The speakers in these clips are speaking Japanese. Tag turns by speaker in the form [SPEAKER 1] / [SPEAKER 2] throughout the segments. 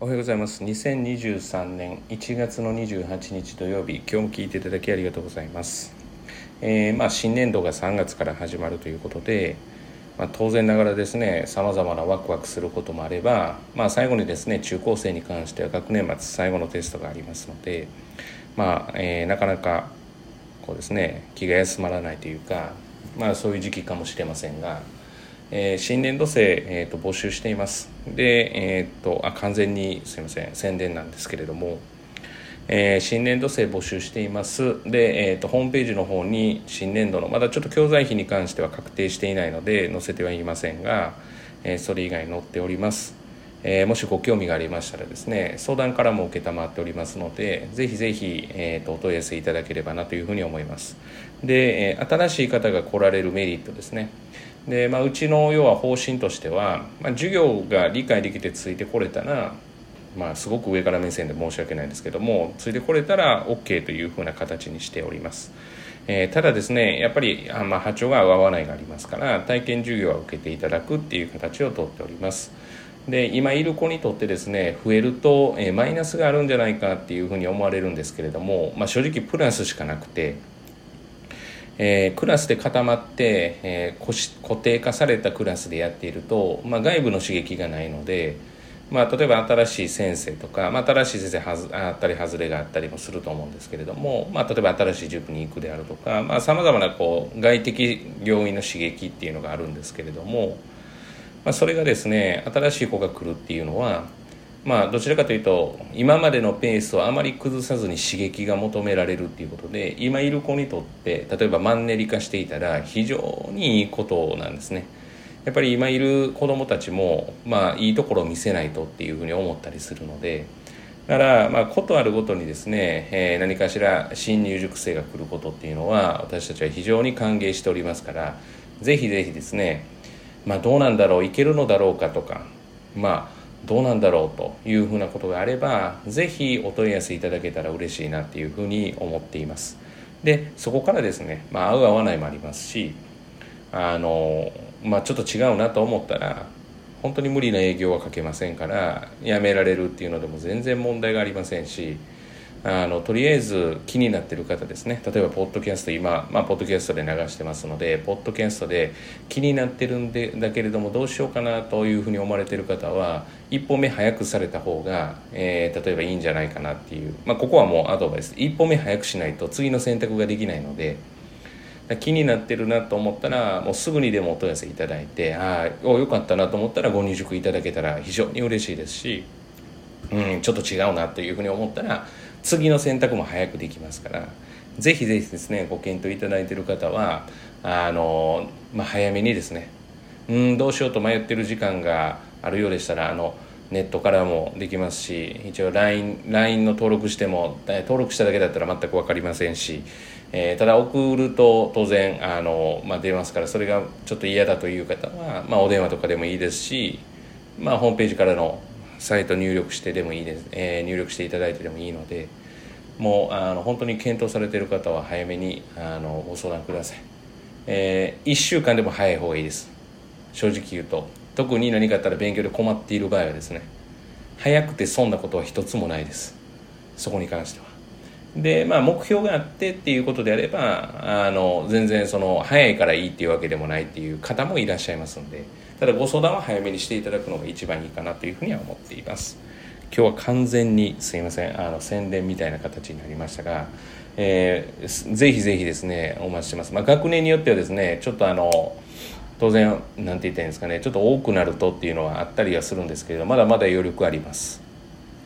[SPEAKER 1] おはようございます。2023年1月の28日土曜日今日も聞いていただきありがとうございます、えー、まあ、新年度が3月から始まるということで、まあ、当然ながらですねさまざまなワクワクすることもあれば、まあ、最後にですね中高生に関しては学年末最後のテストがありますので、まあえー、なかなかこうですね気が休まらないというか、まあ、そういう時期かもしれませんがえー、新年度生、えーと、募集しています。で、えーと、あ完全にすいません宣伝なんですけれども、えー、新年度生募集しています。で、えーと、ホームページの方に新年度のまだちょっと教材費に関しては確定していないので載せてはいませんが、え、それ以外載っております。え、もしご興味がありましたらですね相談からも承っておりますのでぜひぜひ、えーと、お問い合わせいただければなというふうに思います。で、え、新しい方が来られるメリットですね。で、まあ、うちの要は方針としては、まあ、授業が理解できてついてこれたらまあ、すごく上から目線で申し訳ないんですけどもついてこれたら OK というふうな形にしております、えー、ただですねやっぱりあ、まあ、波長が合わないがありますから体験授業は受けていただくっていう形をとっております。で今いる子にとってですね増えると、えー、マイナスがあるんじゃないかっていうふうに思われるんですけれども、まあ、正直プラスしかなくて、えー、クラスで固まって、えー、固定化されたクラスでやっていると、まあ、外部の刺激がないので、まあ、例えば新しい先生とか、まあ、新しい先生はずあったり外れがあったりもすると思うんですけれども、まあ、例えば新しい塾に行くであるとかさまざ、まなこう外的要因の刺激っていうのがあるんですけれども。まあ、それがですね新しい子が来るっていうのはまあどちらかというと今までのペースをあまり崩さずに刺激が求められるっていうことで今いる子にとって例えばマンネリ化していたら非常にいいことなんですね。やっぱり今いる子どもたちもまあいいところを見せないとっていうふうに思ったりするのでだからまあことあるごとにですね、えー、何かしら新入塾生が来ることっていうのは私たちは非常に歓迎しておりますからぜひぜひですねまあ、どうなんだろういけるのだろうかとかまあどうなんだろうというふうなことがあればぜひお問い合わせいただけたら嬉しいなっていうふうに思っています。でそこからですね、まあ、合う合わないもありますしあの、まあ、ちょっと違うなと思ったら本当に無理な営業はかけませんからやめられるっていうのでも全然問題がありませんしあのとりあえず気になってる方ですね。例えばポッドキャスト今、まあ、ポッドキャストで流してますのでポッドキャストで気になってるんでだけれどもどうしようかなというふうに思われてる方は一歩目早くされた方が、えー、例えばいいんじゃないかなっていう、まあ、ここはもうアドバイス。一歩目早くしないと次の選択ができないので気になってるなと思ったらもうすぐにでもお問い合わせいただいてああよかったなと思ったらご入塾いただけたら非常に嬉しいですし、うん、ちょっと違うなというふうに思ったら次の選択も早くできますからぜひぜひですねご検討いただいている方はあの、まあ、早めにですねうんどうしようと迷ってる時間があるようでしたらあのネットからもできますし一応 LINE, LINE の登録しても登録しただけだったら全く分かりませんし、えー、ただ送ると当然あの、まあ、出ますからそれがちょっと嫌だという方は、まあ、お電話とかでもいいですし、まあ、ホームページからのサイト入力してでもいいです、えー、入力していただいてでもいいのでもうあの本当に検討されている方は早めにあのご相談ください、えー、1週間でも早い方がいいです。正直言うと。特に何かあったら勉強で困っている場合はですね早くて損なことは一つもないです。そこに関しては。でまあ目標があってっていうことであればあの全然その早いからいいっていうわけでもないっていう方もいらっしゃいますんでただご相談は早めにしていただくのが一番いいかなというふうには思っています。今日は完全にすいません。あの宣伝みたいな形になりましたが、えー、ぜひぜひですねお待ちしてます、まあ、学年によってはですねちょっとあの当然何て言ったらいいんですかねちょっと多くなるとっていうのはあったりはするんですけれどまだまだ余力あります。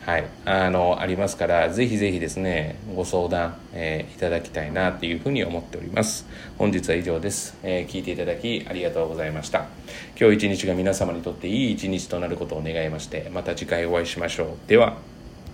[SPEAKER 1] はい。あのありますからぜひぜひですねご相談、えー、いただきたいなというふうに思っております。本日は以上です、えー、聞いていただきありがとうございました。今日一日が皆様にとっていい一日となることを願いましてまた次回お会いしましょう。では。